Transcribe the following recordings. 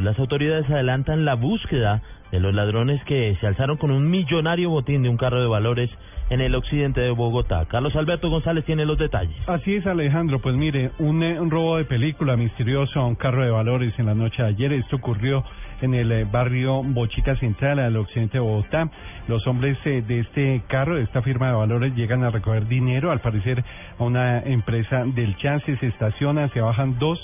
Las autoridades adelantan la búsqueda de los ladrones que se alzaron con un millonario botín de un carro de valores en el occidente de Bogotá. Carlos Alberto González tiene los detalles. Así es, Alejandro. Pues mire, un, eh, robo de película misterioso a un carro de valores en la noche de ayer. Esto ocurrió en el eh, barrio Bochica Central, al occidente de Bogotá. Los hombres eh, de este carro, de esta firma de valores, llegan a recoger dinero, al parecer a una empresa del chance, se estacionan, se bajan dos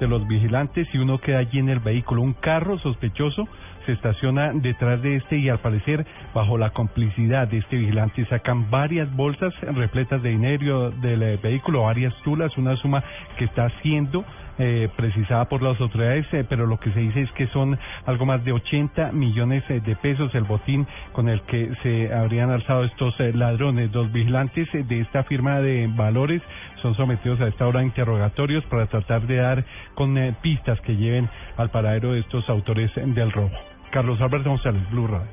de los vigilantes y uno queda allí en el vehículo. Un carro sospechoso se estaciona detrás de este y al parecer bajo la complicidad de este vigilante sacan varias bolsas repletas de dinero del eh, vehículo, varias tulas, una suma que está siendo eh, precisada por las autoridades, eh, pero lo que se dice es que son algo más de 80 millones eh, de pesos el botín con el que se habrían alzado estos ladrones. Los vigilantes de esta firma de valores son sometidos a esta hora a interrogatorios para tratar de dar con pistas que lleven al paradero de estos autores del robo. Carlos Alberto González, Blue Radio.